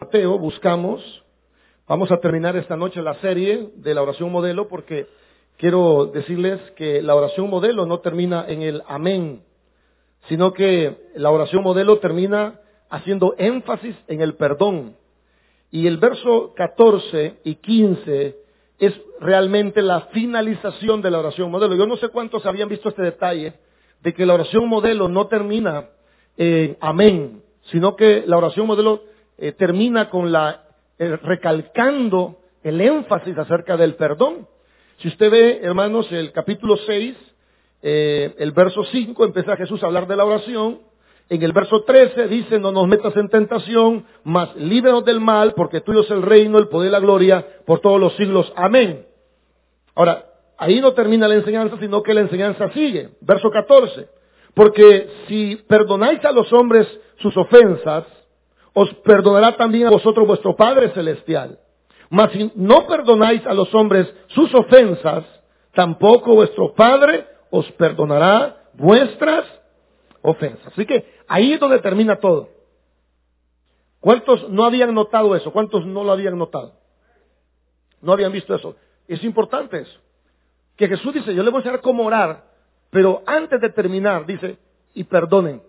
Mateo buscamos, vamos a terminar esta noche la serie de la oración modelo porque quiero decirles que la oración modelo no termina en el amén, sino que la oración modelo termina haciendo énfasis en el perdón. Y el verso 14 y 15 es realmente la finalización de la oración modelo. Yo no sé cuántos habían visto este detalle de que la oración modelo no termina en amén, sino que la oración modelo eh, termina con la eh, recalcando el énfasis acerca del perdón. Si usted ve, hermanos, el capítulo 6, eh, el verso 5, empieza Jesús a hablar de la oración. En el verso 13 dice, no nos metas en tentación, mas líbranos del mal, porque tuyo es el reino, el poder y la gloria por todos los siglos. Amén. Ahora, ahí no termina la enseñanza, sino que la enseñanza sigue. Verso 14. Porque si perdonáis a los hombres sus ofensas, os perdonará también a vosotros vuestro Padre Celestial. Mas si no perdonáis a los hombres sus ofensas, tampoco vuestro Padre os perdonará vuestras ofensas. Así que ahí es donde termina todo. ¿Cuántos no habían notado eso? ¿Cuántos no lo habían notado? No habían visto eso. Es importante eso. Que Jesús dice, yo le voy a enseñar cómo orar, pero antes de terminar, dice, y perdonen,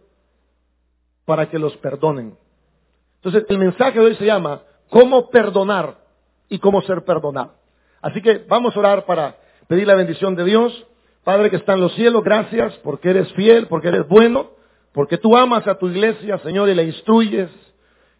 para que los perdonen. Entonces, el mensaje de hoy se llama, cómo perdonar y cómo ser perdonado. Así que vamos a orar para pedir la bendición de Dios. Padre que está en los cielos, gracias porque eres fiel, porque eres bueno, porque tú amas a tu iglesia, Señor, y la instruyes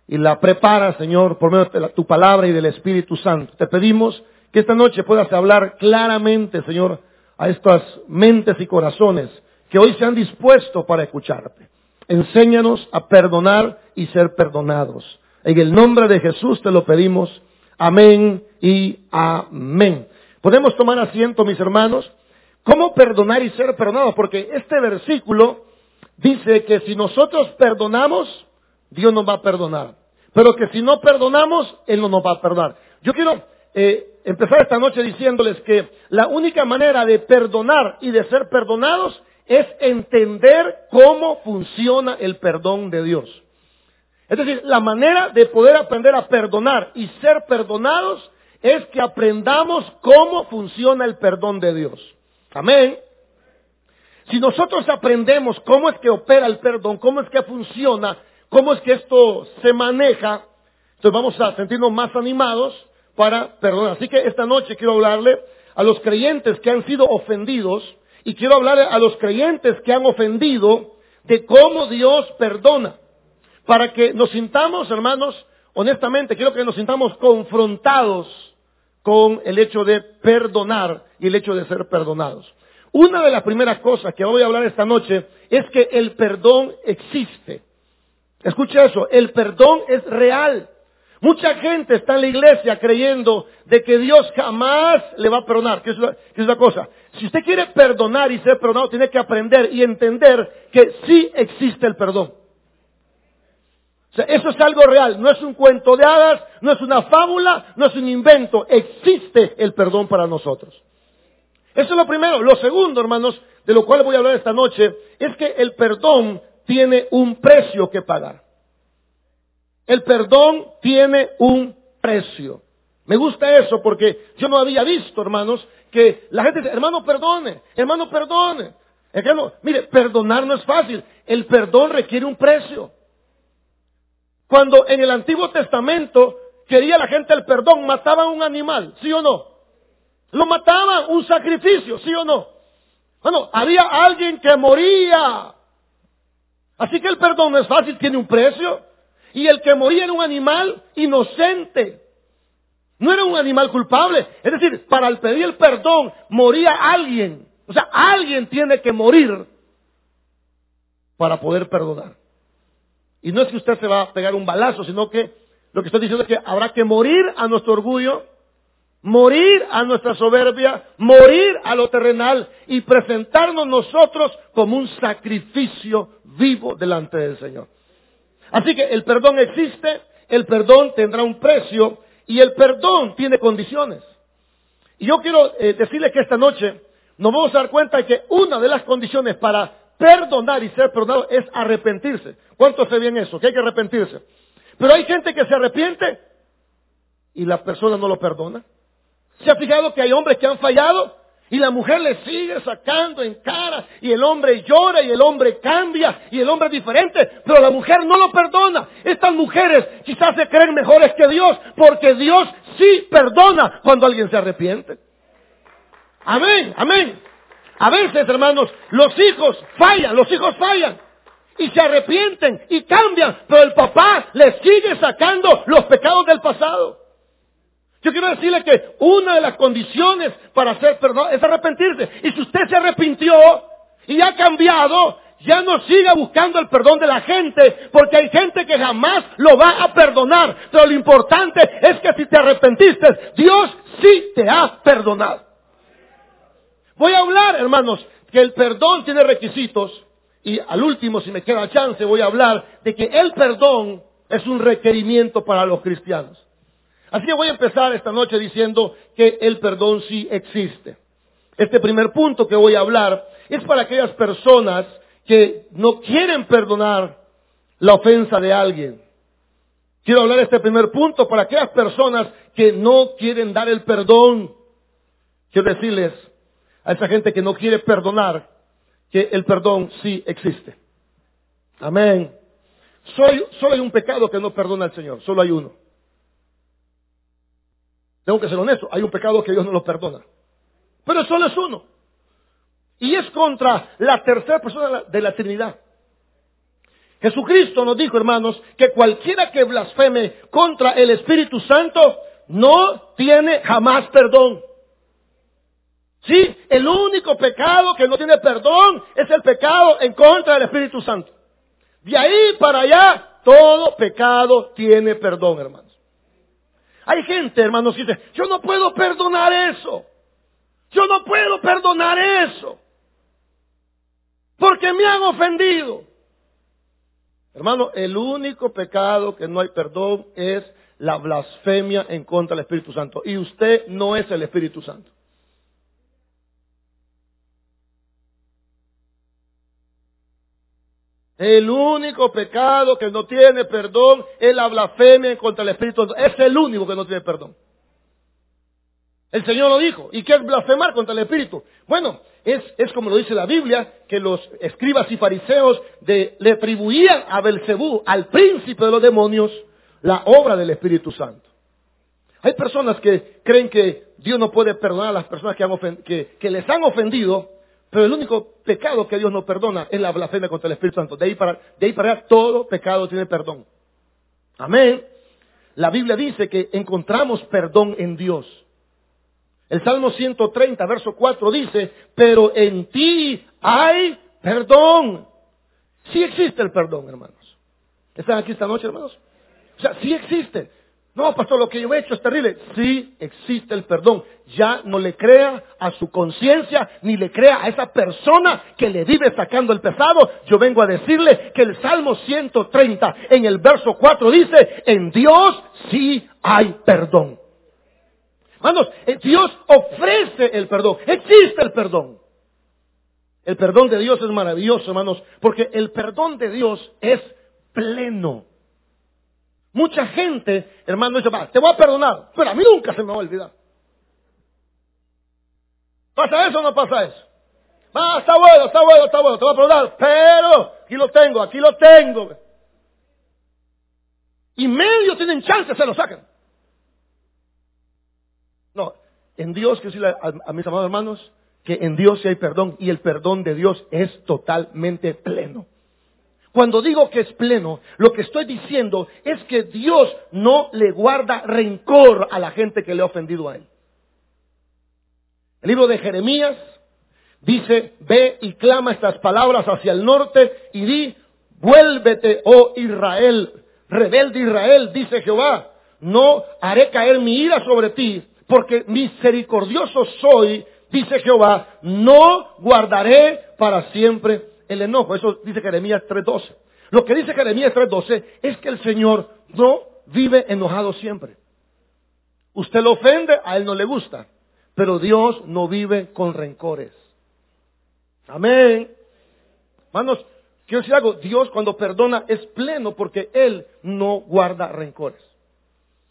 y la preparas, Señor, por medio de tu palabra y del Espíritu Santo. Te pedimos que esta noche puedas hablar claramente, Señor, a estas mentes y corazones que hoy se han dispuesto para escucharte. Enséñanos a perdonar y ser perdonados. En el nombre de Jesús te lo pedimos. Amén y amén. Podemos tomar asiento, mis hermanos. ¿Cómo perdonar y ser perdonados? Porque este versículo dice que si nosotros perdonamos, Dios nos va a perdonar. Pero que si no perdonamos, Él no nos va a perdonar. Yo quiero eh, empezar esta noche diciéndoles que la única manera de perdonar y de ser perdonados es entender cómo funciona el perdón de Dios. Es decir, la manera de poder aprender a perdonar y ser perdonados es que aprendamos cómo funciona el perdón de Dios. Amén. Si nosotros aprendemos cómo es que opera el perdón, cómo es que funciona, cómo es que esto se maneja, entonces vamos a sentirnos más animados para perdonar. Así que esta noche quiero hablarle a los creyentes que han sido ofendidos y quiero hablar a los creyentes que han ofendido de cómo Dios perdona. Para que nos sintamos, hermanos, honestamente, quiero que nos sintamos confrontados con el hecho de perdonar y el hecho de ser perdonados. Una de las primeras cosas que voy a hablar esta noche es que el perdón existe. Escucha eso, el perdón es real. Mucha gente está en la iglesia creyendo de que Dios jamás le va a perdonar. ¿Qué es, la cosa? Si usted quiere perdonar y ser perdonado, tiene que aprender y entender que sí existe el perdón. O sea, eso es algo real, no es un cuento de hadas, no es una fábula, no es un invento, existe el perdón para nosotros. Eso es lo primero. Lo segundo, hermanos, de lo cual voy a hablar esta noche, es que el perdón tiene un precio que pagar. El perdón tiene un precio. Me gusta eso porque yo no había visto, hermanos, que la gente dice, hermano, perdone, hermano, perdone. Mire, perdonar no es fácil. El perdón requiere un precio. Cuando en el Antiguo Testamento quería la gente el perdón, mataban un animal, ¿sí o no? Lo mataban, un sacrificio, ¿sí o no? Bueno, había alguien que moría. Así que el perdón no es fácil, tiene un precio. Y el que moría era un animal inocente. No era un animal culpable. Es decir, para el pedir el perdón moría alguien. O sea, alguien tiene que morir para poder perdonar. Y no es que usted se va a pegar un balazo, sino que lo que estoy diciendo es que habrá que morir a nuestro orgullo, morir a nuestra soberbia, morir a lo terrenal y presentarnos nosotros como un sacrificio vivo delante del Señor. Así que el perdón existe, el perdón tendrá un precio y el perdón tiene condiciones. Y yo quiero eh, decirles que esta noche nos vamos a dar cuenta de que una de las condiciones para perdonar y ser perdonado es arrepentirse. ¿Cuántos se bien eso? Que hay que arrepentirse. Pero hay gente que se arrepiente y la persona no lo perdona. ¿Se ha fijado que hay hombres que han fallado y la mujer le sigue sacando en cara y el hombre llora y el hombre cambia y el hombre es diferente, pero la mujer no lo perdona. Estas mujeres quizás se creen mejores que Dios porque Dios sí perdona cuando alguien se arrepiente. Amén, amén. A veces, hermanos, los hijos fallan, los hijos fallan y se arrepienten y cambian, pero el papá les sigue sacando los pecados del pasado. Yo quiero decirle que una de las condiciones para hacer perdón es arrepentirse. Y si usted se arrepintió y ha cambiado, ya no siga buscando el perdón de la gente, porque hay gente que jamás lo va a perdonar. Pero lo importante es que si te arrepentiste, Dios sí te ha perdonado. Voy a hablar, hermanos, que el perdón tiene requisitos. Y al último, si me queda chance, voy a hablar de que el perdón es un requerimiento para los cristianos. Así que voy a empezar esta noche diciendo que el perdón sí existe. Este primer punto que voy a hablar es para aquellas personas que no quieren perdonar la ofensa de alguien. Quiero hablar de este primer punto para aquellas personas que no quieren dar el perdón. Quiero decirles a esa gente que no quiere perdonar que el perdón sí existe. Amén. Soy, solo hay un pecado que no perdona al Señor, solo hay uno. Tengo que ser honesto, hay un pecado que Dios no lo perdona. Pero solo es uno. Y es contra la tercera persona de la Trinidad. Jesucristo nos dijo, hermanos, que cualquiera que blasfeme contra el Espíritu Santo no tiene jamás perdón. Sí, el único pecado que no tiene perdón es el pecado en contra del Espíritu Santo. De ahí para allá, todo pecado tiene perdón, hermano. Hay gente, hermanos, que yo no puedo perdonar eso. Yo no puedo perdonar eso. Porque me han ofendido. Hermano, el único pecado que no hay perdón es la blasfemia en contra del Espíritu Santo. Y usted no es el Espíritu Santo. El único pecado que no tiene perdón es la blasfemia contra el Espíritu Santo. Es el único que no tiene perdón. El Señor lo dijo. ¿Y qué es blasfemar contra el Espíritu? Bueno, es, es como lo dice la Biblia, que los escribas y fariseos le atribuían a Belcebú, al príncipe de los demonios, la obra del Espíritu Santo. Hay personas que creen que Dios no puede perdonar a las personas que, que les han ofendido pero el único pecado que Dios no perdona es la blasfemia contra el Espíritu Santo. De ahí para, de ahí para allá todo pecado tiene perdón. Amén. La Biblia dice que encontramos perdón en Dios. El Salmo 130, verso 4 dice, pero en ti hay perdón. Sí existe el perdón, hermanos. ¿Están aquí esta noche, hermanos? O sea, sí existe. No, pastor, lo que yo he hecho es terrible. Sí existe el perdón. Ya no le crea a su conciencia, ni le crea a esa persona que le vive sacando el pesado. Yo vengo a decirle que el Salmo 130 en el verso 4 dice, en Dios sí hay perdón. Hermanos, eh, Dios ofrece el perdón. Existe el perdón. El perdón de Dios es maravilloso, hermanos, porque el perdón de Dios es pleno. Mucha gente, hermano, dice, va, te voy a perdonar, pero a mí nunca se me va a olvidar. ¿Pasa eso o no pasa eso? Va, está bueno, está bueno, está bueno, te voy a perdonar, pero aquí lo tengo, aquí lo tengo. Y medio tienen chance, se lo sacan. No, en Dios, que decirle a, a mis amados hermanos, que en Dios sí hay perdón y el perdón de Dios es totalmente pleno. Cuando digo que es pleno, lo que estoy diciendo es que Dios no le guarda rencor a la gente que le ha ofendido a él. El libro de Jeremías dice, ve y clama estas palabras hacia el norte y di, vuélvete, oh Israel, rebelde Israel, dice Jehová, no haré caer mi ira sobre ti, porque misericordioso soy, dice Jehová, no guardaré para siempre el enojo. Eso dice Jeremías 3.12. Lo que dice Jeremías 3.12 es que el Señor no vive enojado siempre. Usted lo ofende, a Él no le gusta. Pero Dios no vive con rencores. Amén. Hermanos, Quiero decir algo, Dios cuando perdona es pleno porque Él no guarda rencores.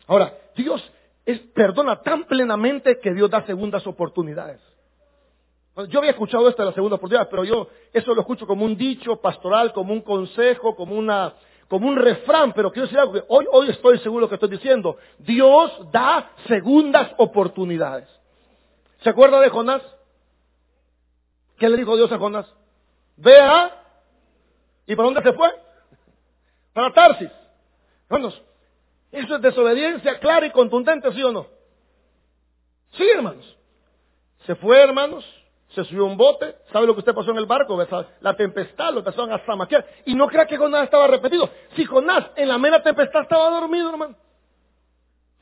Ahora, Dios es, perdona tan plenamente que Dios da segundas oportunidades. Yo había escuchado esto de la segunda oportunidad, pero yo eso lo escucho como un dicho pastoral, como un consejo, como una, como un refrán, pero quiero decir algo que hoy, hoy estoy seguro de lo que estoy diciendo. Dios da segundas oportunidades. ¿Se acuerda de Jonás? ¿Qué le dijo Dios a Jonás? Vea. ¿Y para dónde se fue? Para Tarsis. Hermanos, eso es desobediencia clara y contundente, ¿sí o no? Sí, hermanos. Se fue, hermanos, se subió un bote, ¿sabe lo que usted pasó en el barco? La tempestad lo empezaron a zamaquear. Y no crea que Jonás estaba repetido. Si Jonás en la mera tempestad estaba dormido, hermano.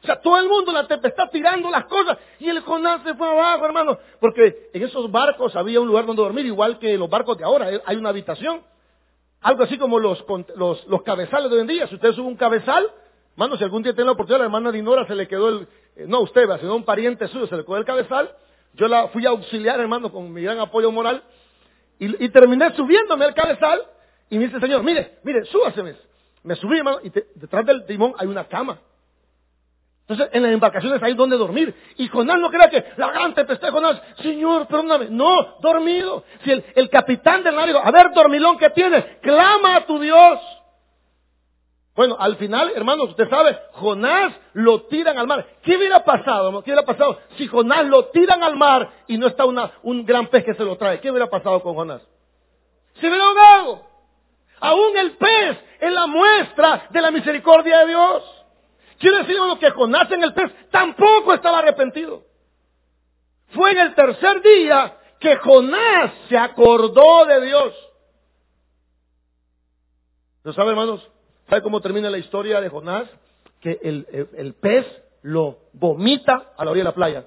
O sea, todo el mundo la tempestad tirando las cosas y el Jonás se fue abajo, hermano. Porque en esos barcos había un lugar donde dormir, igual que los barcos de ahora. Hay una habitación. Algo así como los, los, los cabezales de hoy en día. Si usted sube un cabezal, hermano, si algún día tiene la oportunidad, la hermana Dinora se le quedó el, eh, no usted, sino un pariente suyo, se le quedó el cabezal yo la fui a auxiliar, hermano, con mi gran apoyo moral. Y, terminé subiéndome al cabezal. Y me dice, Señor, mire, mire, súbase. Me subí, hermano, y detrás del timón hay una cama. Entonces, en las embarcaciones hay donde dormir. Y Jonás no crea que la gran tempestad Jonás, Señor, perdóname. No, dormido. Si el, el capitán del navío, a ver, dormilón que tienes, clama a tu Dios. Bueno, al final, hermanos, usted sabe, Jonás lo tiran al mar. ¿Qué hubiera pasado? ¿Qué hubiera pasado si Jonás lo tiran al mar y no está una, un gran pez que se lo trae? ¿Qué hubiera pasado con Jonás? Se hubiera ahogado. Aún el pez es la muestra de la misericordia de Dios. Quiere decir, hermano, que Jonás en el pez tampoco estaba arrepentido. Fue en el tercer día que Jonás se acordó de Dios. ¿Lo sabe, hermanos? ¿Sabe cómo termina la historia de Jonás? Que el, pez lo vomita a la orilla de la playa.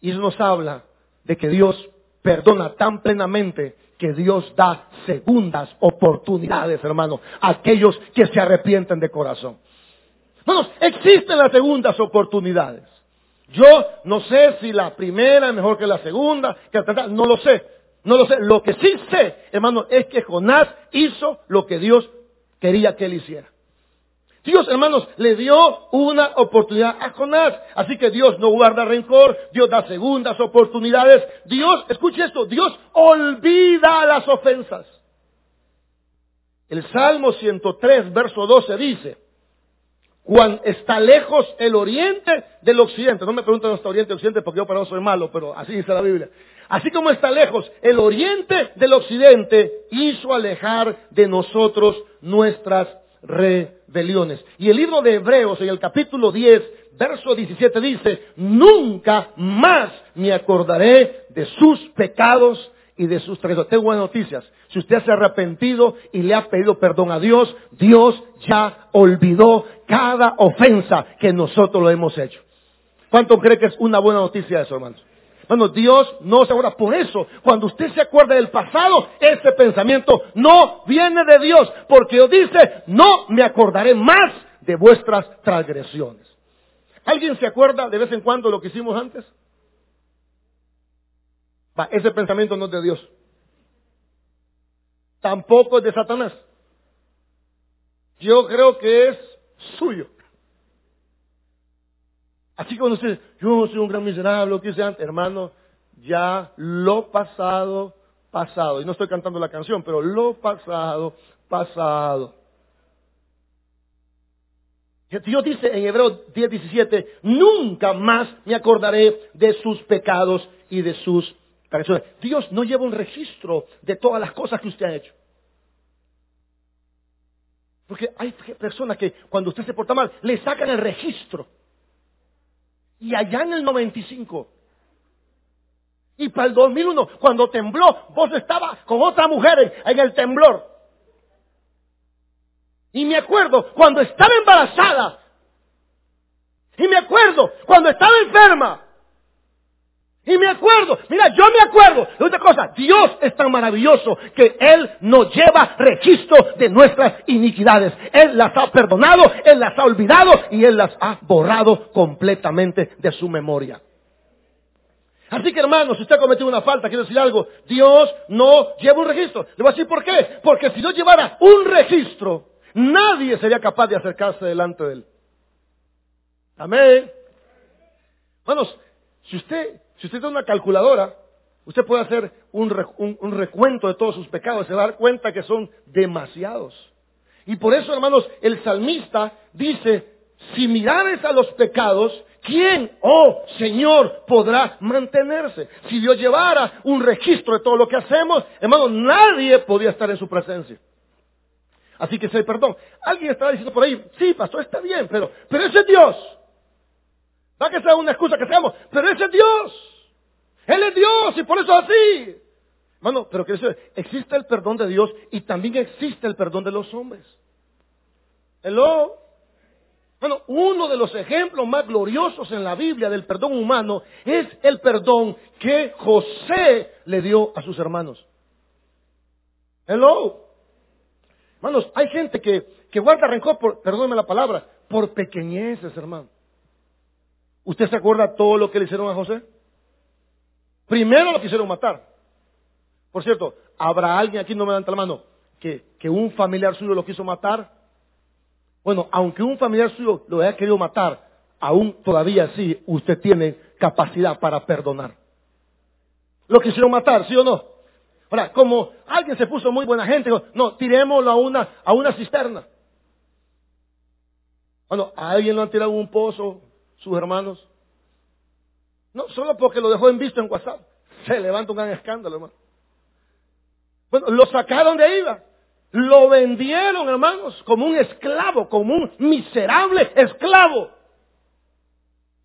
Y eso nos habla de que Dios perdona tan plenamente que Dios da segundas oportunidades, hermano, a aquellos que se arrepienten de corazón. Hermanos, existen las segundas oportunidades. Yo no sé si la primera es mejor que la segunda, que la tercera, no lo sé. No lo sé. Lo que sí sé, hermano, es que Jonás hizo lo que Dios quería que él hiciera. Dios, hermanos, le dio una oportunidad a Jonás. Así que Dios no guarda rencor, Dios da segundas oportunidades. Dios, escuche esto, Dios olvida las ofensas. El Salmo 103, verso 12 dice, cuando está lejos el oriente del occidente. No me pregunten hasta oriente occidente porque yo para no soy malo, pero así dice la Biblia. Así como está lejos el oriente del occidente, hizo alejar de nosotros nuestras rebeliones. Y el libro de Hebreos en el capítulo 10, verso 17 dice, nunca más me acordaré de sus pecados y de sus traiciones. Tengo buenas noticias. Si usted se ha arrepentido y le ha pedido perdón a Dios, Dios ya olvidó cada ofensa que nosotros lo hemos hecho. ¿Cuánto cree que es una buena noticia eso, hermanos? Bueno, Dios no se acuerda. Por eso, cuando usted se acuerda del pasado, ese pensamiento no viene de Dios. Porque Dios dice, no me acordaré más de vuestras transgresiones. ¿Alguien se acuerda de vez en cuando lo que hicimos antes? Va, ese pensamiento no es de Dios. Tampoco es de Satanás. Yo creo que es suyo. Así que cuando usted, yo soy un gran miserable, lo que antes, hermano, ya lo pasado, pasado. Y no estoy cantando la canción, pero lo pasado, pasado. Dios dice en Hebreo 10, 17, nunca más me acordaré de sus pecados y de sus traiciones. Dios no lleva un registro de todas las cosas que usted ha hecho. Porque hay personas que cuando usted se porta mal, le sacan el registro. Y allá en el 95, y para el 2001, cuando tembló, vos estabas con otra mujer en, el temblor. Y me acuerdo cuando estaba embarazada. Y me acuerdo cuando estaba enferma. Y me acuerdo, mira, yo me acuerdo de otra cosa, Dios es tan maravilloso que Él nos lleva registro de nuestras iniquidades. Él las ha perdonado, Él las ha olvidado y Él las ha borrado completamente de su memoria. Así que hermano, si usted ha cometido una falta, quiero decir algo, Dios no lleva un registro. Le voy a decir por qué. Porque si Dios llevara un registro, nadie sería capaz de acercarse delante de él. Amén. Hermanos, si usted, si usted tiene una calculadora, usted puede hacer un, recuento de todos sus pecados y se va a dar cuenta que son demasiados. Y por eso, hermanos, el salmista dice, si mirares a los pecados, ¿quién, oh Señor, podrá mantenerse? Si Dios llevara un registro de todo lo que hacemos, hermanos, nadie podría estar en su presencia. Así que se perdón. Alguien está diciendo por ahí, sí, pastor, está bien, pero, pero ese es Dios. Va que sea una excusa que seamos, pero ese es Dios. Él es Dios y por eso es así. Hermano, pero que existe el perdón de Dios y también existe el perdón de los hombres. Hello. Bueno, uno de los ejemplos más gloriosos en la Biblia del perdón humano es el perdón que José le dio a sus hermanos. Hello. Hermanos, hay gente que, que guarda rencor por, perdóneme la palabra, por pequeñeces, hermano. ¿Usted se acuerda todo lo que le hicieron a José? Primero lo quisieron matar. Por cierto, ¿habrá alguien aquí, no me levanta la mano, que, que un familiar suyo lo quiso matar? Bueno, aunque un familiar suyo lo haya querido matar, aún todavía sí usted tiene capacidad para perdonar. Lo quisieron matar, ¿sí o no? Ahora, como alguien se puso muy buena gente, no, tirémoslo a una, a una cisterna. Bueno, ¿a alguien lo han tirado en un pozo sus hermanos? No, solo porque lo dejó en visto en WhatsApp. Se levanta un gran escándalo, hermano. Bueno, lo sacaron de ahí, lo vendieron, hermanos, como un esclavo, como un miserable esclavo.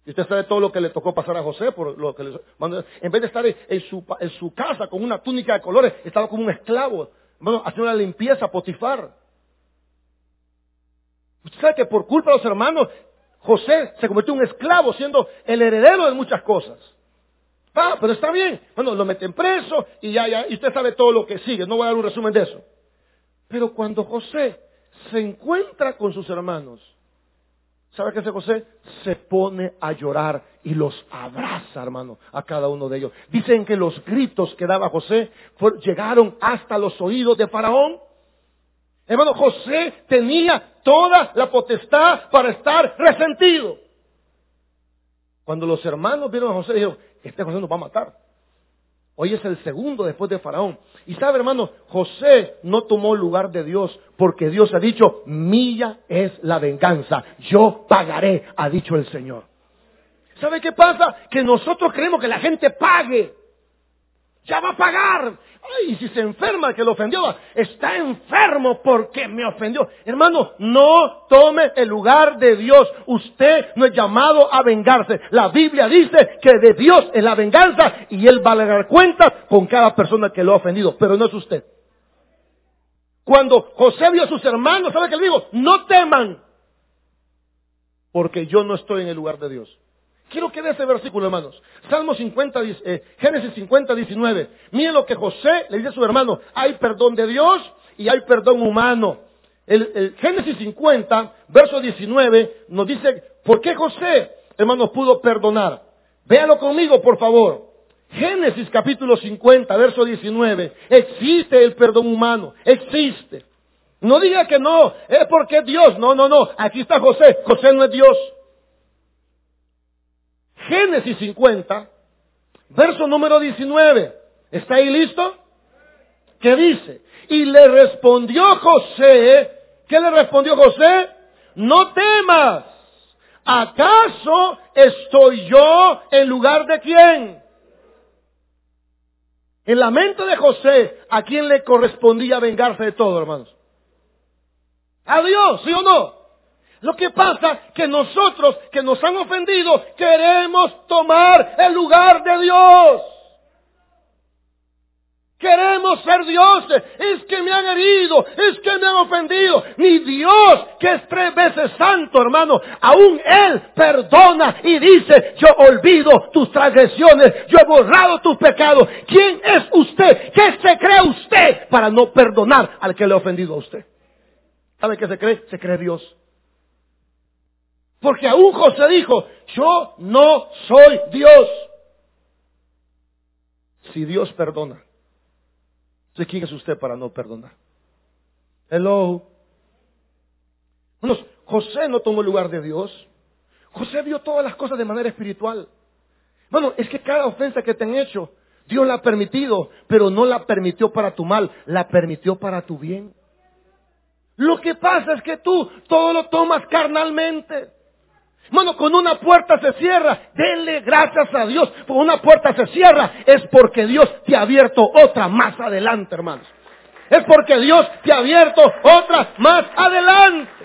Y usted sabe todo lo que le tocó pasar a José por lo que en vez de estar en su, en su casa con una túnica de colores, estaba como un esclavo, hermano, haciendo una limpieza, Potifar. Usted sabe que por culpa de los hermanos, José se convirtió en un esclavo, siendo el heredero de muchas cosas. Ah, pero está bien. Bueno, lo meten preso y ya, ya, y usted sabe todo lo que sigue. No voy a dar un resumen de eso. Pero cuando José se encuentra con sus hermanos, ¿sabe qué hace José? Se pone a llorar y los abraza, hermano, a cada uno de ellos. Dicen que los gritos que daba José llegaron hasta los oídos de Faraón. Hermano, José tenía toda la potestad para estar resentido. Cuando los hermanos vieron a José, dijeron, este José nos va a matar. Hoy es el segundo después de Faraón. Y sabe, hermano, José no tomó lugar de Dios porque Dios ha dicho, mía es la venganza, yo pagaré, ha dicho el Señor. ¿Sabe qué pasa? Que nosotros creemos que la gente pague. Ya va a pagar. Ay, si se enferma que lo ofendió, está enfermo porque me ofendió. Hermano, no tome el lugar de Dios. Usted no es llamado a vengarse. La Biblia dice que de Dios es la venganza y Él va a dar cuenta con cada persona que lo ha ofendido, pero no es usted. Cuando José vio a sus hermanos, ¿sabe qué le digo? No teman, porque yo no estoy en el lugar de Dios. Quiero que vea ese versículo, hermanos. Salmo 50, eh, Génesis 50, 19. Miren lo que José le dice a su hermano. Hay perdón de Dios y hay perdón humano. El, Génesis 50, verso 19, nos dice, ¿por qué José, hermanos, pudo perdonar? Véalo conmigo, por favor. Génesis capítulo 50, verso 19. Existe el perdón humano. Existe. No diga que no, es porque Dios. No, no, no. Aquí está José. José no es Dios. Génesis 50, verso número 19. ¿Está ahí listo? ¿Qué dice? Y le respondió José, ¿qué le respondió José? No temas. ¿Acaso estoy yo en lugar de quién? En la mente de José, ¿a quién le correspondía vengarse de todo, hermanos? ¿A Dios, sí o no? Lo que pasa que nosotros que nos han ofendido queremos tomar el lugar de Dios. Queremos ser dioses. Es que me han herido. Es que me han ofendido. Ni Dios, que es tres veces santo, hermano. Aún Él perdona y dice, yo olvido tus transgresiones. Yo he borrado tus pecados. ¿Quién es usted? ¿Qué se cree usted para no perdonar al que le ha ofendido a usted? ¿Sabe qué se cree? Se cree Dios. Porque aún José dijo, yo no soy Dios. si Dios perdona, entonces ¿quién es usted para no perdonar? Hello. José no tomó el lugar de Dios. José vio todas las cosas de manera espiritual. Bueno, es que cada ofensa que te han hecho, Dios la ha permitido, pero no la permitió para tu mal, la permitió para tu bien. Lo que pasa es que tú todo lo tomas carnalmente. Bueno, con una puerta se cierra, denle gracias a Dios. Con una puerta se cierra es porque Dios te ha abierto otra más adelante, hermanos. Es porque Dios te ha abierto otra más adelante.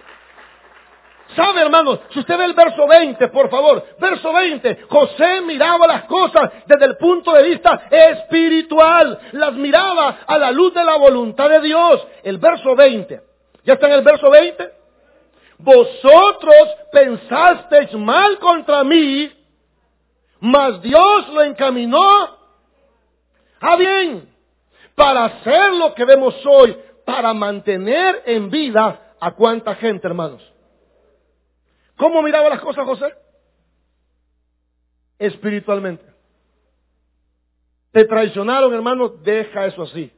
¿Sabe, hermanos? Si usted ve el verso 20, por favor, verso 20, José miraba las cosas desde el punto de vista espiritual, las miraba a la luz de la voluntad de Dios. El verso 20, ¿ya está en el verso 20? Vosotros pensasteis mal contra mí, mas Dios lo encaminó a bien, para hacer lo que vemos hoy, para mantener en vida a cuánta gente, hermanos. ¿Cómo miraba las cosas José? Espiritualmente. Te traicionaron, hermano, deja eso así.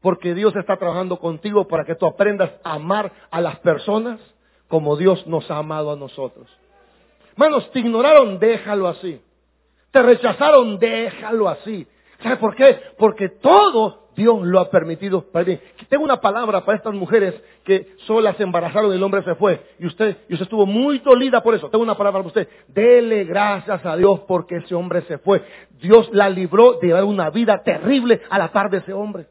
Porque Dios está trabajando contigo para que tú aprendas a amar a las personas como Dios nos ha amado a nosotros. Hermanos, te ignoraron, déjalo así. Te rechazaron, déjalo así. ¿Sabe por qué? Porque todo Dios lo ha permitido para. Tengo una palabra para estas mujeres que solas se embarazaron y el hombre se fue. Y usted, y usted estuvo muy dolida por eso. Tengo una palabra para usted. Dele gracias a Dios porque ese hombre se fue. Dios la libró de una vida terrible a la par de ese hombre.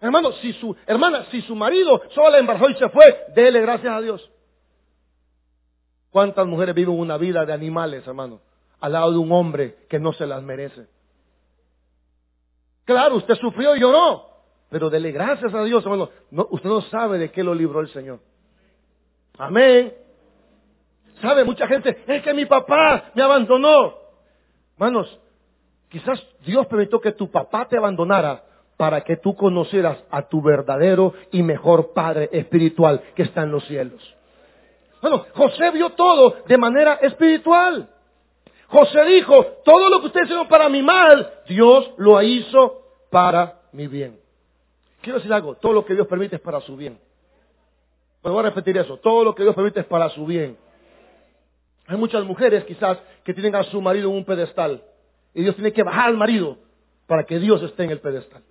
Hermano, si su, hermana, si su marido solo la embarazó y se fue, dele gracias a Dios. ¿Cuántas mujeres viven una vida de animales, hermano? Al lado de un hombre que no se las merece. Claro, usted sufrió y lloró, pero dele gracias a Dios, hermano. usted no sabe de qué lo libró el Señor. Amén. ¿Sabe? Mucha gente, es que mi papá me abandonó. Hermanos, quizás Dios permitió que tu papá te abandonara para que tú conocieras a tu verdadero y mejor Padre espiritual que está en los cielos. Bueno, José vio todo de manera espiritual. José dijo, todo lo que ustedes hicieron para mi mal, Dios lo hizo para mi bien. Quiero decir algo, todo lo que Dios permite es para su bien. Pero voy a repetir eso, todo lo que Dios permite es para su bien. Hay muchas mujeres quizás que tienen a su marido en un pedestal y Dios tiene que bajar al marido para que Dios esté en el pedestal.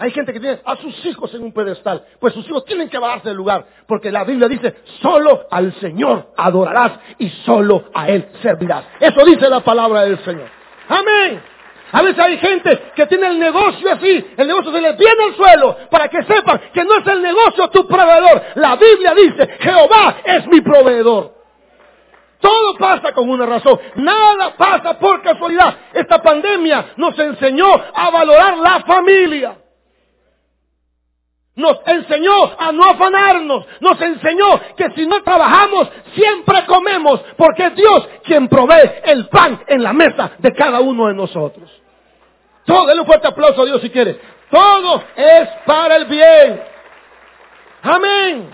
Hay gente que tiene a sus hijos en un pedestal, pues sus hijos tienen que bajarse del lugar, porque la Biblia dice, solo al Señor adorarás y solo a Él servirás. Eso dice la palabra del Señor. Amén. A veces hay gente que tiene el negocio así, el negocio se le viene al suelo, para que sepan que no es el negocio tu proveedor. La Biblia dice, Jehová es mi proveedor. Todo pasa con una razón. Nada pasa por casualidad. Esta pandemia nos enseñó a valorar la familia. Nos enseñó a no afanarnos. Nos enseñó que si no trabajamos, siempre comemos. Porque es Dios quien provee el pan en la mesa de cada uno de nosotros. Todo, denle un fuerte aplauso a Dios si quiere. Todo es para el bien. Amén.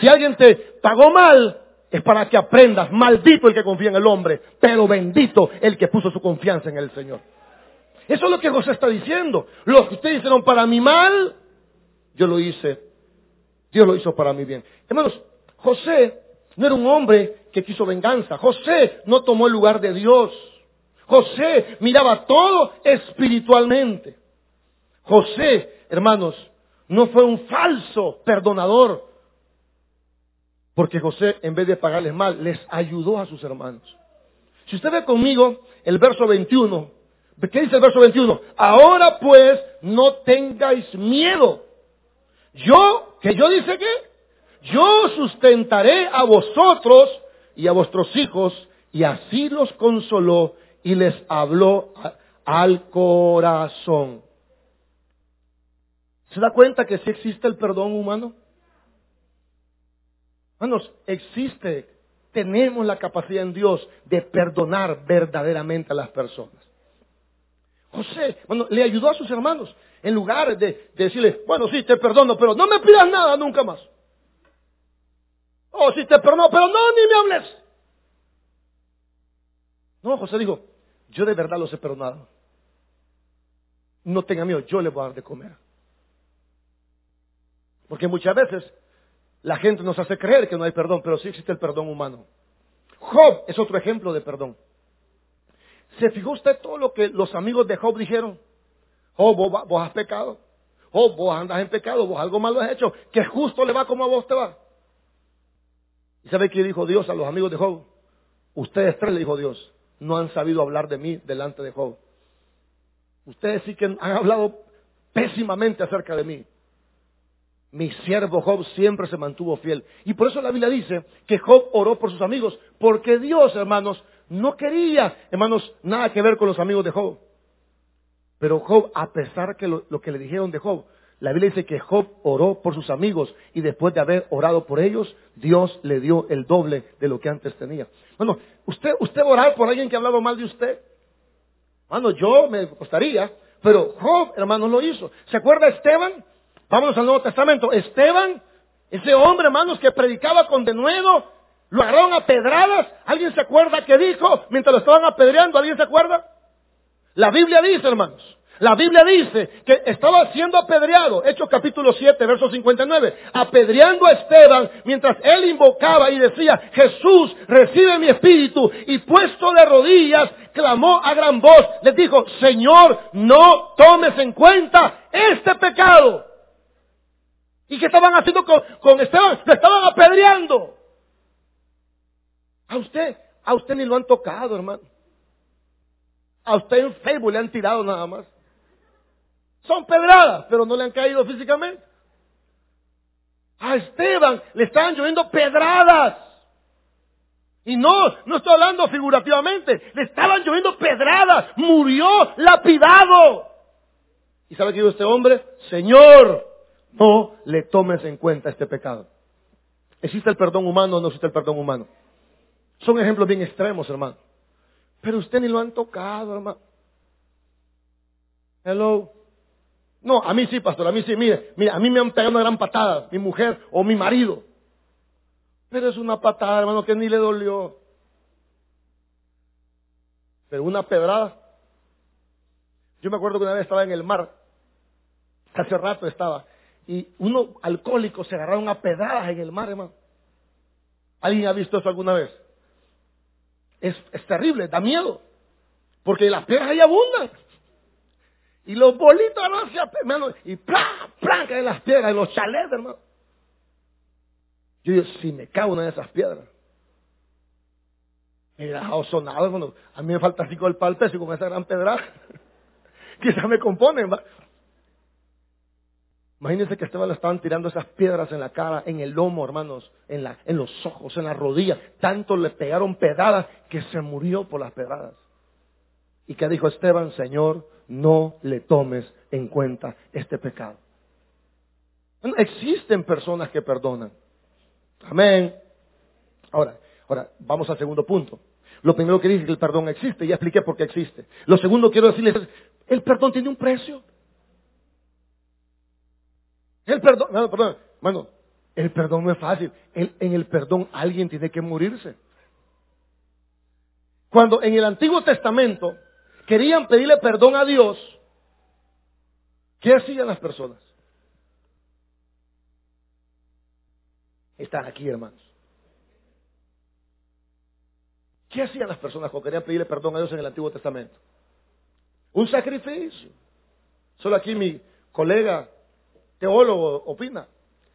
Si alguien te pagó mal, es para que aprendas. Maldito el que confía en el hombre, pero bendito el que puso su confianza en el Señor. Eso es lo que José está diciendo. Lo que ustedes hicieron para mi mal, yo lo hice, Dios lo hizo para mi bien. Hermanos, José no era un hombre que quiso venganza. José no tomó el lugar de Dios. José miraba todo espiritualmente. José, hermanos, no fue un falso perdonador. Porque José, en vez de pagarles mal, les ayudó a sus hermanos. Si usted ve conmigo el verso 21, ¿qué dice el verso 21? Ahora pues no tengáis miedo. Yo, que yo dice que, yo sustentaré a vosotros y a vuestros hijos, y así los consoló y les habló al corazón. ¿Se da cuenta que sí existe el perdón humano? Hermanos, existe, tenemos la capacidad en Dios de perdonar verdaderamente a las personas. José, bueno, le ayudó a sus hermanos en lugar de, decirle, bueno, sí, te perdono, pero no me pidas nada nunca más. Oh, sí, te perdono, pero no, ni me hables. No, José dijo, yo de verdad los he perdonado. no tenga miedo, yo le voy a dar de comer. Porque muchas veces la gente nos hace creer que no hay perdón, pero sí existe el perdón humano. Job es otro ejemplo de perdón. ¿Se fijó usted todo lo que los amigos de Job dijeron? Job, vos, has pecado. Job, vos andas en pecado, vos algo malo has hecho, que justo le va como a vos te va. ¿Y sabe qué dijo Dios a los amigos de Job? Ustedes tres, le dijo Dios, no han sabido hablar de mí delante de Job. Ustedes sí que han hablado pésimamente acerca de mí. Mi siervo Job siempre se mantuvo fiel. Y por eso la Biblia dice que Job oró por sus amigos, porque Dios, hermanos, no quería, hermanos, nada que ver con los amigos de Job. Pero Job, a pesar que lo, que le dijeron de Job, la Biblia dice que Job oró por sus amigos y después de haber orado por ellos, Dios le dio el doble de lo que antes tenía. Bueno, ¿usted, usted orar por alguien que ha hablado mal de usted? Bueno, yo me costaría, pero Job, hermanos, lo hizo. ¿Se acuerda Esteban? Vámonos al Nuevo Testamento. Esteban, ese hombre, hermanos, que predicaba con denuedo, lo agarraron a pedradas. ¿Alguien se acuerda que dijo mientras lo estaban apedreando? ¿Alguien se acuerda? La Biblia dice, hermanos, la Biblia dice que estaba siendo apedreado, Hechos capítulo 7, verso 59, apedreando a Esteban mientras él invocaba y decía, Jesús, recibe mi espíritu, y puesto de rodillas, clamó a gran voz, le dijo, Señor, no tomes en cuenta este pecado. ¿Y qué estaban haciendo con, Esteban? Lo estaban apedreando. A usted, a usted ni lo han tocado, hermano. A usted en Facebook le han tirado nada más. Son pedradas, pero no le han caído físicamente. A Esteban le estaban lloviendo pedradas. Y no, no estoy hablando figurativamente, le estaban lloviendo pedradas, murió lapidado. ¿Y sabe qué dijo este hombre? Señor, no le tomes en cuenta este pecado. ¿Existe el perdón humano o no existe el perdón humano? Son ejemplos bien extremos, hermano. Pero usted ni lo han tocado, hermano. Hello. No, a mí sí, pastor, a mí sí. Mire, mire, a mí me han pegado una gran patada, mi mujer o mi marido. Pero es una patada, hermano, que ni le dolió. Pero una pedrada. Yo me acuerdo que una vez estaba en el mar. Hace rato estaba. Y uno alcohólico se agarraron a pedradas en el mar, hermano. ¿Alguien ha visto eso alguna vez? Es, es terrible, da miedo. Porque las piedras ahí abundan. Y los bolitos hermano, y ¡plá! ¡plá! caen las piedras, en los chalets, hermano. Yo digo, si me cago una de esas piedras. Me he dejado sonado, hermano. A mí me falta así con el palpe y con esa gran pedra. Quizás me componen, ¿va? Imagínense que Esteban le estaban tirando esas piedras en la cara, en el lomo, hermanos, en, los ojos, en la rodilla. Tanto le pegaron pedradas que se murió por las pedradas. ¿Y qué dijo Esteban? Señor, no le tomes en cuenta este pecado. existen personas que perdonan. Amén. Ahora, ahora, vamos al segundo punto. Lo primero que dije es que el perdón existe, ya expliqué por qué existe. Lo segundo quiero decirles es, el perdón tiene un precio. El perdón, no, perdón, bueno, el perdón no es fácil. en el perdón alguien tiene que morirse. Cuando en el Antiguo Testamento querían pedirle perdón a Dios, ¿qué hacían las personas? Están aquí, hermanos. ¿Qué hacían las personas cuando querían pedirle perdón a Dios en el Antiguo Testamento? Un sacrificio. Solo aquí mi colega teólogo opina.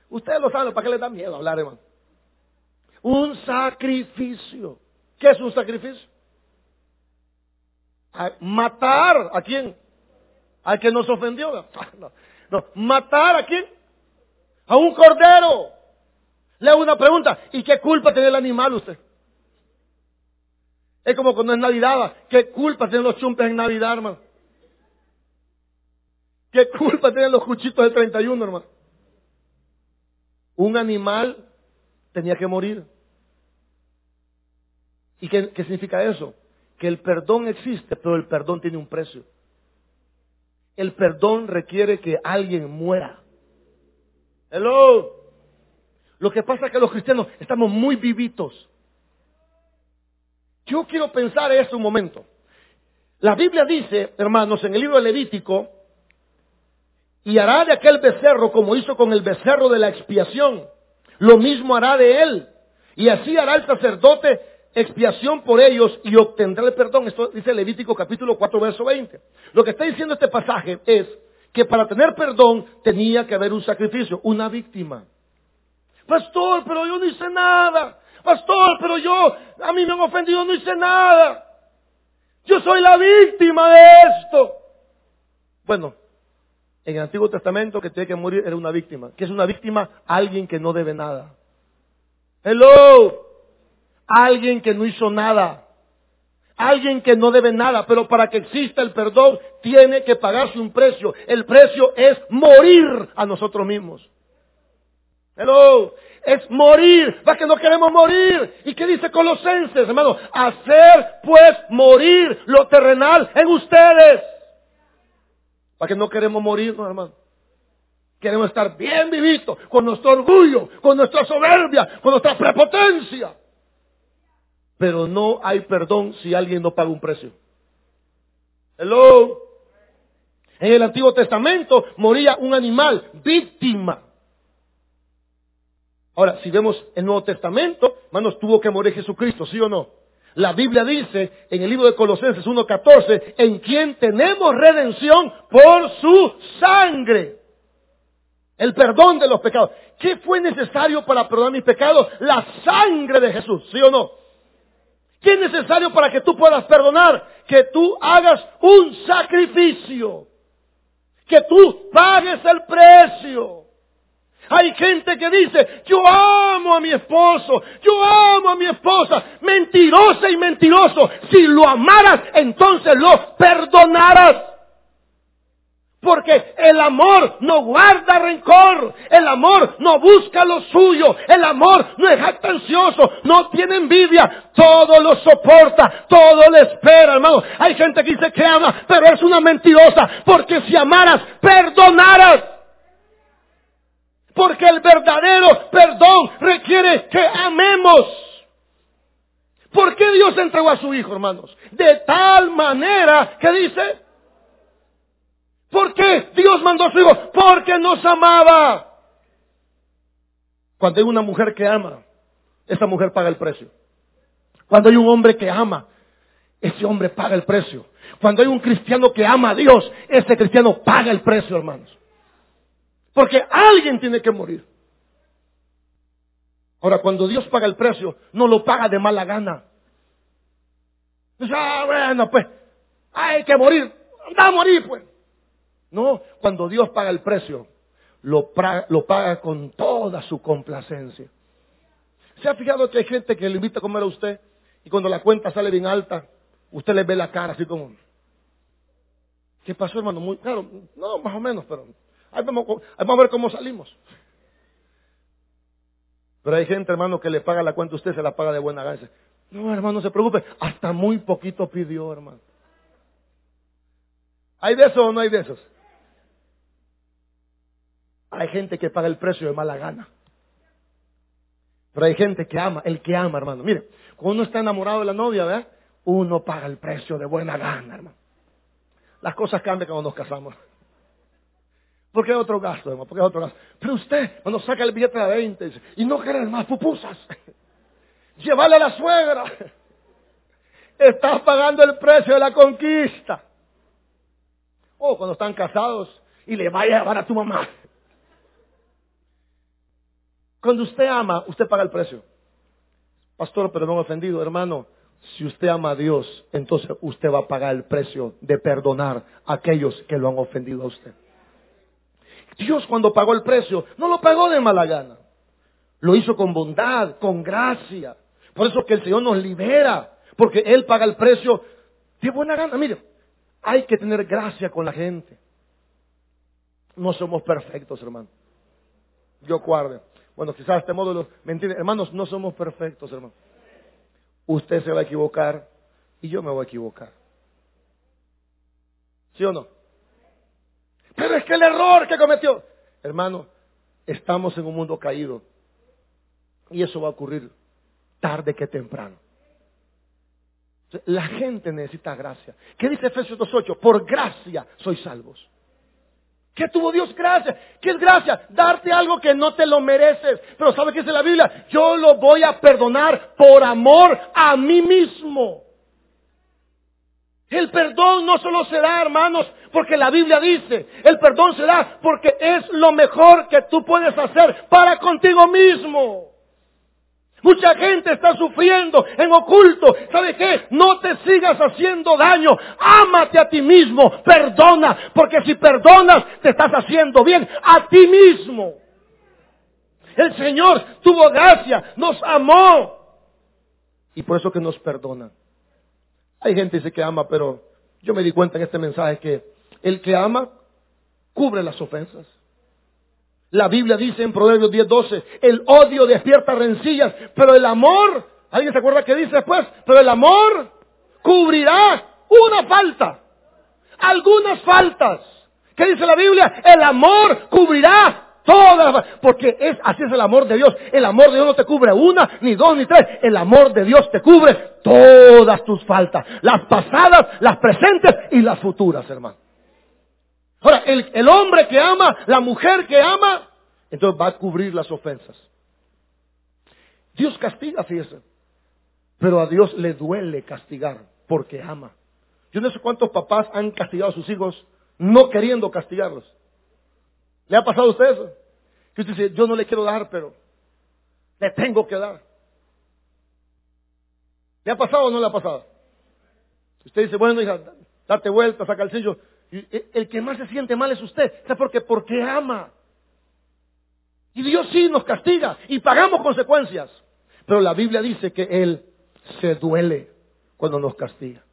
Ustedes lo saben, ¿para qué les da miedo hablar, hermano? Un sacrificio. ¿Qué es un sacrificio? matar a quién? Al que nos ofendió. No, matar a quién? A un cordero. Le hago una pregunta. ¿Y qué culpa tiene el animal usted? Es como cuando es Navidad. ¿Qué culpa tienen los chumpes en Navidad, hermano? ¿Qué culpa tienen los cuchitos del 31, hermano? Un animal tenía que morir. ¿Y qué, qué significa eso? Que el perdón existe, pero el perdón tiene un precio. El perdón requiere que alguien muera. Hello. Lo que pasa es que los cristianos estamos muy vivitos. Yo quiero pensar eso un momento. La Biblia dice, hermanos, en el libro de Levítico, y hará de aquel becerro como hizo con el becerro de la expiación. Lo mismo hará de él. Y así hará el sacerdote expiación por ellos y obtendrá el perdón. Esto dice Levítico capítulo 4, verso 20. Lo que está diciendo este pasaje es que para tener perdón tenía que haber un sacrificio, una víctima. Pastor, pero yo no hice nada. Pastor, pero yo, a mí me han ofendido, no hice nada. Yo soy la víctima de esto. Bueno, en el Antiguo Testamento que tiene que morir era una víctima. ¿Qué es una víctima? Alguien que no debe nada. Hello. Alguien que no hizo nada. Alguien que no debe nada. Pero para que exista el perdón tiene que pagarse un precio. El precio es morir a nosotros mismos. Hello. Es morir. Va que no queremos morir. ¿Y qué dice Colosenses, hermano? Hacer pues morir lo terrenal en ustedes. ¿Para que no queremos morir, hermano? Queremos estar bien vivitos, con nuestro orgullo, con nuestra soberbia, con nuestra prepotencia. Pero no hay perdón si alguien no paga un precio. Hello. En el Antiguo Testamento moría un animal, víctima. Ahora, si vemos el Nuevo Testamento, hermanos, tuvo que morir Jesucristo, ¿sí o no? La Biblia dice en el libro de Colosenses 1.14, en quien tenemos redención por su sangre. El perdón de los pecados. ¿Qué fue necesario para perdonar mis pecados? La sangre de Jesús, ¿sí o no? ¿Qué es necesario para que tú puedas perdonar? Que tú hagas un sacrificio. Que tú pagues el precio. Hay gente que dice, yo amo a mi esposo, yo amo a mi esposa, mentirosa y mentiroso. Si lo amaras, entonces lo perdonarás. Porque el amor no guarda rencor, el amor no busca lo suyo, el amor no es jactancioso, no tiene envidia, todo lo soporta, todo le espera, hermano. Hay gente que dice que ama, pero es una mentirosa, porque si amaras, perdonaras. Porque el verdadero perdón requiere que amemos. ¿Por qué Dios entregó a su Hijo, hermanos? De tal manera que dice, ¿por qué Dios mandó a su Hijo? Porque nos amaba. Cuando hay una mujer que ama, esa mujer paga el precio. Cuando hay un hombre que ama, ese hombre paga el precio. Cuando hay un cristiano que ama a Dios, ese cristiano paga el precio, hermanos. Porque alguien tiene que morir. Ahora, cuando Dios paga el precio, no lo paga de mala gana. Dice, ah, bueno, pues, hay que morir. Anda a morir, pues. No, cuando Dios paga el precio, lo, paga con toda su complacencia. ¿Se ha fijado que hay gente que le invita a comer a usted y cuando la cuenta sale bien alta, usted le ve la cara así como, ¿qué pasó, hermano? Claro, no, más o menos, pero Ahí vamos, a ver cómo salimos. Pero hay gente, hermano, que le paga la cuenta, usted se la paga de buena gana. No, hermano, no se preocupe. Hasta muy poquito pidió, hermano. ¿Hay de esos o no hay de esos? Hay gente que paga el precio de mala gana. Pero hay gente que ama, el que ama, hermano. Mire, cuando uno está enamorado de la novia, ¿verdad? Uno paga el precio de buena gana, hermano. Las cosas cambian cuando nos casamos. Porque hay otro gasto, hermano, porque hay otro gasto. Pero usted, cuando saca el billete de 20, y no quiere más pupusas, llévale a la suegra. Estás pagando el precio de la conquista. O cuando están casados y le vaya a llevar a tu mamá. Cuando usted ama, usted paga el precio. Pastor, pero no ofendido, hermano. Si usted ama a Dios, entonces usted va a pagar el precio de perdonar a aquellos que lo han ofendido a usted. Dios cuando pagó el precio, no lo pagó de mala gana. Lo hizo con bondad, con gracia. Por eso que el Señor nos libera, porque Él paga el precio de buena gana. Mire, hay que tener gracia con la gente. No somos perfectos, hermano. Yo guarde. Bueno, quizás este módulo, mentira, hermanos, no somos perfectos, hermano. Usted se va a equivocar y yo me voy a equivocar. ¿Sí o no? Pero es que el error que cometió. Hermano, estamos en un mundo caído. Y eso va a ocurrir tarde que temprano. La gente necesita gracia. ¿Qué dice Efesios 2.8? Por gracia sois salvos. ¿Qué tuvo Dios gracia? ¿Qué es gracia? Darte algo que no te lo mereces. Pero ¿sabe qué dice la Biblia? Yo lo voy a perdonar por amor a mí mismo. El perdón no solo se da, hermanos, porque la Biblia dice, el perdón se da porque es lo mejor que tú puedes hacer para contigo mismo. Mucha gente está sufriendo en oculto. ¿Sabe qué? No te sigas haciendo daño. Ámate a ti mismo. Perdona. Porque si perdonas, te estás haciendo bien a ti mismo. El Señor tuvo gracia, nos amó. Y por eso que nos perdona. Hay gente que dice que ama, pero yo me di cuenta en este mensaje que el que ama cubre las ofensas. La Biblia dice en Proverbios 10:12, el odio despierta rencillas, pero el amor, ¿alguien se acuerda qué dice después? Pero el amor cubrirá una falta, algunas faltas. ¿Qué dice la Biblia? El amor cubrirá todas, porque es así es el amor de Dios. El amor de Dios no te cubre una, ni dos, ni tres. El amor de Dios te cubre todas tus faltas, las pasadas, las presentes y las futuras, hermano. Ahora, el, el hombre que ama, la mujer que ama, entonces va a cubrir las ofensas. Dios castiga, fíjese. Pero a Dios le duele castigar porque ama. Yo no sé cuántos papás han castigado a sus hijos no queriendo castigarlos. ¿Le ha pasado a usted eso? Que usted dice, yo no le quiero dar, pero le tengo que dar. ¿Le ha pasado o no le ha pasado? Usted dice, bueno, hija, date vuelta, saca el sello. E, el que más se siente mal es usted. ¿Sabe por qué? Porque ama. Y Dios sí nos castiga y pagamos consecuencias. Pero la Biblia dice que Él se duele cuando nos castiga.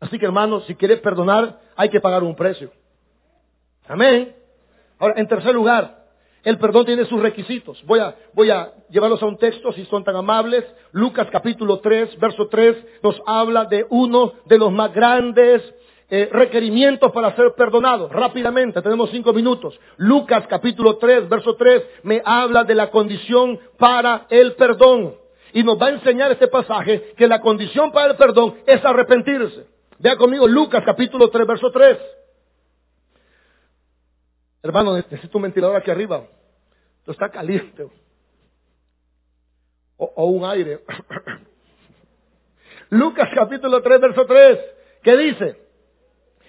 Así que hermanos, si quieres perdonar, hay que pagar un precio. Amén. Ahora, en tercer lugar, el perdón tiene sus requisitos. Voy a, voy a llevarlos a un texto, si son tan amables. Lucas capítulo 3, verso 3, nos habla de uno de los más grandes eh, requerimientos para ser perdonado. Rápidamente, tenemos cinco minutos. Lucas capítulo 3, verso 3, me habla de la condición para el perdón. Y nos va a enseñar este pasaje que la condición para el perdón es arrepentirse. Vea conmigo Lucas capítulo 3, verso 3. Hermano, necesito un ventilador aquí arriba. Esto está caliente. O, un aire. Lucas capítulo 3, verso 3. ¿Qué dice?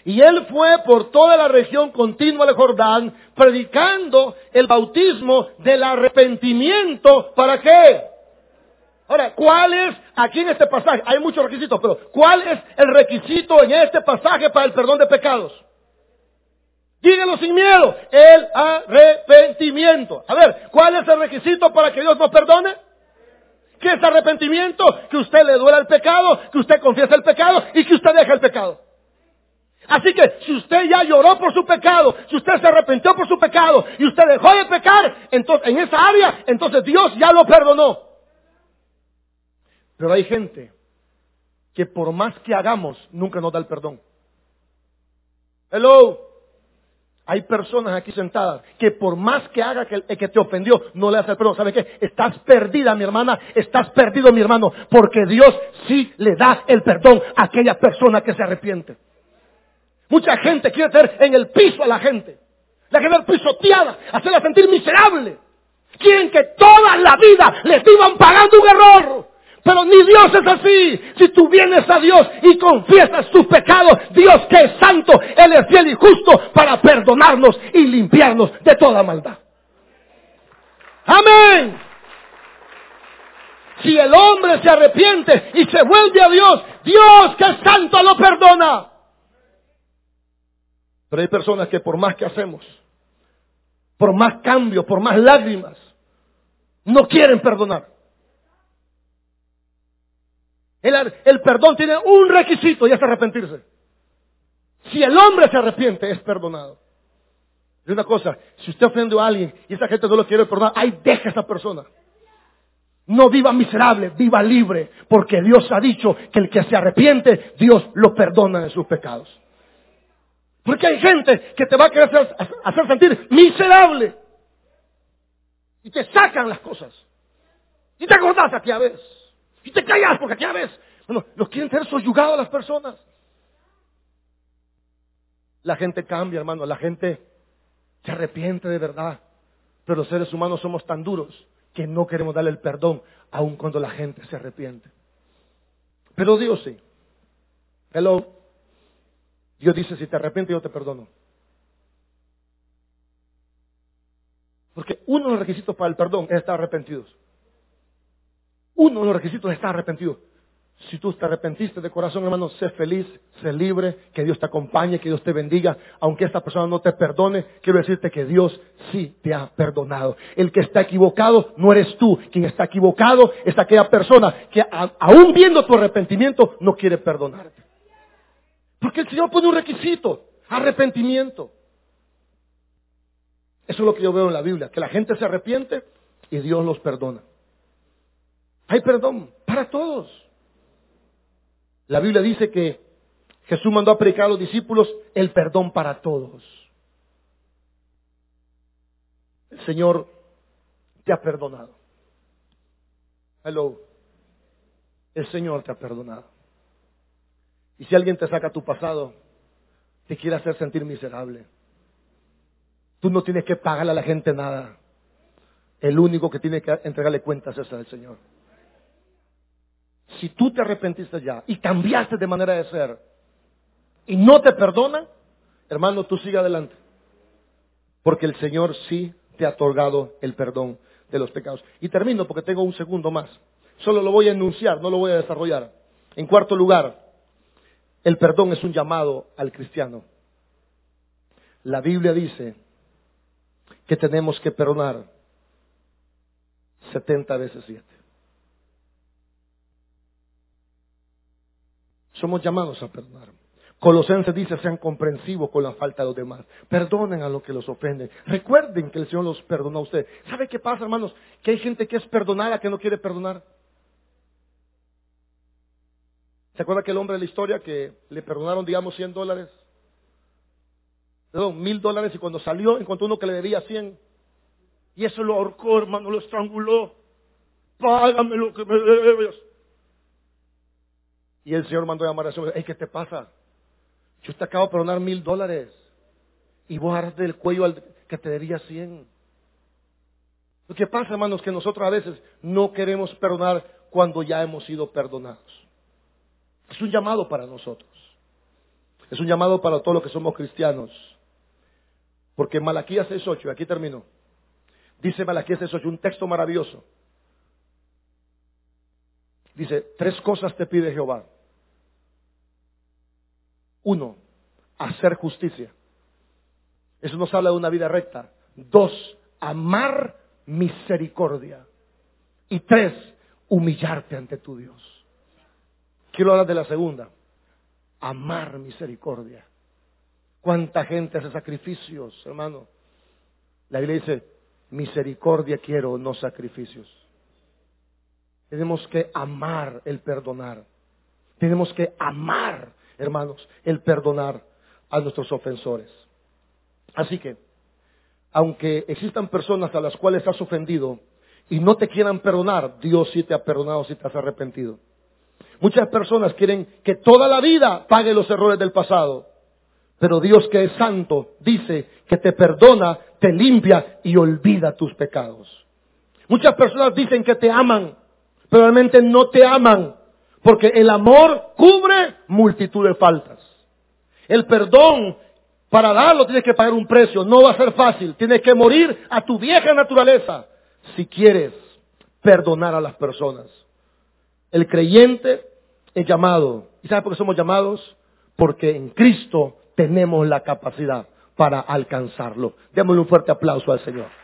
Y él fue por toda la región continua del Jordán, predicando el bautismo del arrepentimiento. ¿Para qué? Ahora, ¿cuál es, aquí en este pasaje, hay muchos requisitos, pero ¿cuál es el requisito en este pasaje para el perdón de pecados? Díganlo sin miedo. El arrepentimiento. A ver, ¿cuál es el requisito para que Dios nos perdone? ¿Qué es arrepentimiento? Que usted le duela el pecado, que usted confiesa el pecado y que usted deja el pecado. Así que si usted ya lloró por su pecado, si usted se arrepintió por su pecado y usted dejó de pecar, entonces en esa área, entonces Dios ya lo perdonó. Pero hay gente que por más que hagamos, nunca nos da el perdón. Hello. Hay personas aquí sentadas que por más que haga que que te ofendió, no le hace el perdón. ¿Sabe qué? Estás perdida, mi hermana. Estás perdido, mi hermano. Porque Dios sí le da el perdón a aquella persona que se arrepiente. Mucha gente quiere tener en el piso a la gente. La quiere ver pisoteada, hacerla sentir miserable. Quieren que toda la vida les iban pagando un error. Pero ni Dios es así. Si tú vienes a Dios y confiesas tus pecados, Dios que es santo, Él es fiel y justo para perdonarnos y limpiarnos de toda maldad. Amén. Si el hombre se arrepiente y se vuelve a Dios, Dios que es santo lo perdona. Pero hay personas que por más que hacemos, por más cambio, por más lágrimas, no quieren perdonar. El, perdón tiene un requisito y es arrepentirse. Si el hombre se arrepiente, es perdonado. Y una cosa, si usted ofende a alguien y esa gente no lo quiere perdonar, ahí deja a esa persona. No viva miserable, viva libre, porque Dios ha dicho que el que se arrepiente, Dios lo perdona de sus pecados. Porque hay gente que te va a querer hacer, hacer sentir miserable. Y te sacan las cosas. Y te acordás aquí a veces. Y te callas porque ya ves, bueno, los quieren tener soyugados a las personas. La gente cambia, hermano, la gente se arrepiente de verdad. Pero los seres humanos somos tan duros que no queremos darle el perdón, aun cuando la gente se arrepiente. Pero Dios sí. Hello. Dios dice, si te arrepientes, yo te perdono. Porque uno de los requisitos para el perdón es estar arrepentidos. Uno de los requisitos es estar arrepentido. Si tú te arrepentiste de corazón, hermano, sé feliz, sé libre, que Dios te acompañe, que Dios te bendiga. Aunque esta persona no te perdone, quiero decirte que Dios sí te ha perdonado. El que está equivocado no eres tú. Quien está equivocado es aquella persona que aún viendo tu arrepentimiento no quiere perdonarte. Porque el Señor pone un requisito, arrepentimiento. Eso es lo que yo veo en la Biblia, que la gente se arrepiente y Dios los perdona. Hay perdón para todos. La Biblia dice que Jesús mandó a predicar a los discípulos el perdón para todos. El Señor te ha perdonado. Hello. El Señor te ha perdonado. Y si alguien te saca tu pasado, te quiere hacer sentir miserable, tú no tienes que pagarle a la gente nada. El único que tiene que entregarle cuentas es el Señor. Si tú te arrepentiste ya y cambiaste de manera de ser y no te perdona, hermano, tú sigue adelante. Porque el Señor sí te ha otorgado el perdón de los pecados. Y termino porque tengo un segundo más. Solo lo voy a enunciar, no lo voy a desarrollar. En cuarto lugar, el perdón es un llamado al cristiano. La Biblia dice que tenemos que perdonar 70 veces 7. Somos llamados a perdonar. Colosenses dice, sean comprensivos con la falta de los demás. Perdonen a los que los ofenden. Recuerden que el Señor los perdonó a ustedes. ¿Sabe qué pasa, hermanos? Que hay gente que es perdonada que no quiere perdonar. ¿Se acuerda aquel hombre de la historia que le perdonaron, digamos, 100 dólares? Perdón, mil dólares y cuando salió encontró uno que le debía 100. Y eso lo ahorcó, hermano, lo estranguló. Págame lo que me debes. Y el Señor mandó a llamar a su hey, ¿qué te pasa? Yo te acabo de perdonar mil dólares. Y vos agarras del cuello al que te debía 100. Lo que pasa, hermanos, que nosotros a veces no queremos perdonar cuando ya hemos sido perdonados. Es un llamado para nosotros. Es un llamado para todos los que somos cristianos. Porque Malaquías 6.8, aquí termino. Dice Malaquías 6.8, un texto maravilloso. Dice, tres cosas te pide Jehová. Uno, hacer justicia. Eso nos habla de una vida recta. Dos, amar misericordia. Y tres, humillarte ante tu Dios. Quiero hablar de la segunda. Amar misericordia. ¿Cuánta gente hace sacrificios, hermano? La Biblia dice, misericordia quiero, no sacrificios. Tenemos que amar el perdonar. Tenemos que amar, hermanos, el perdonar a nuestros ofensores. Así que, aunque existan personas a las cuales has ofendido y no te quieran perdonar, Dios sí te ha perdonado si te has arrepentido. Muchas personas quieren que toda la vida pague los errores del pasado. Pero Dios que es santo dice que te perdona, te limpia y olvida tus pecados. Muchas personas dicen que te aman, pero realmente no te aman, porque el amor cubre multitud de faltas. El perdón, para darlo tienes que pagar un precio, no va a ser fácil, tienes que morir a tu vieja naturaleza si quieres perdonar a las personas. El creyente es llamado. ¿Y sabe por qué somos llamados? Porque en Cristo tenemos la capacidad para alcanzarlo. Démosle un fuerte aplauso al Señor.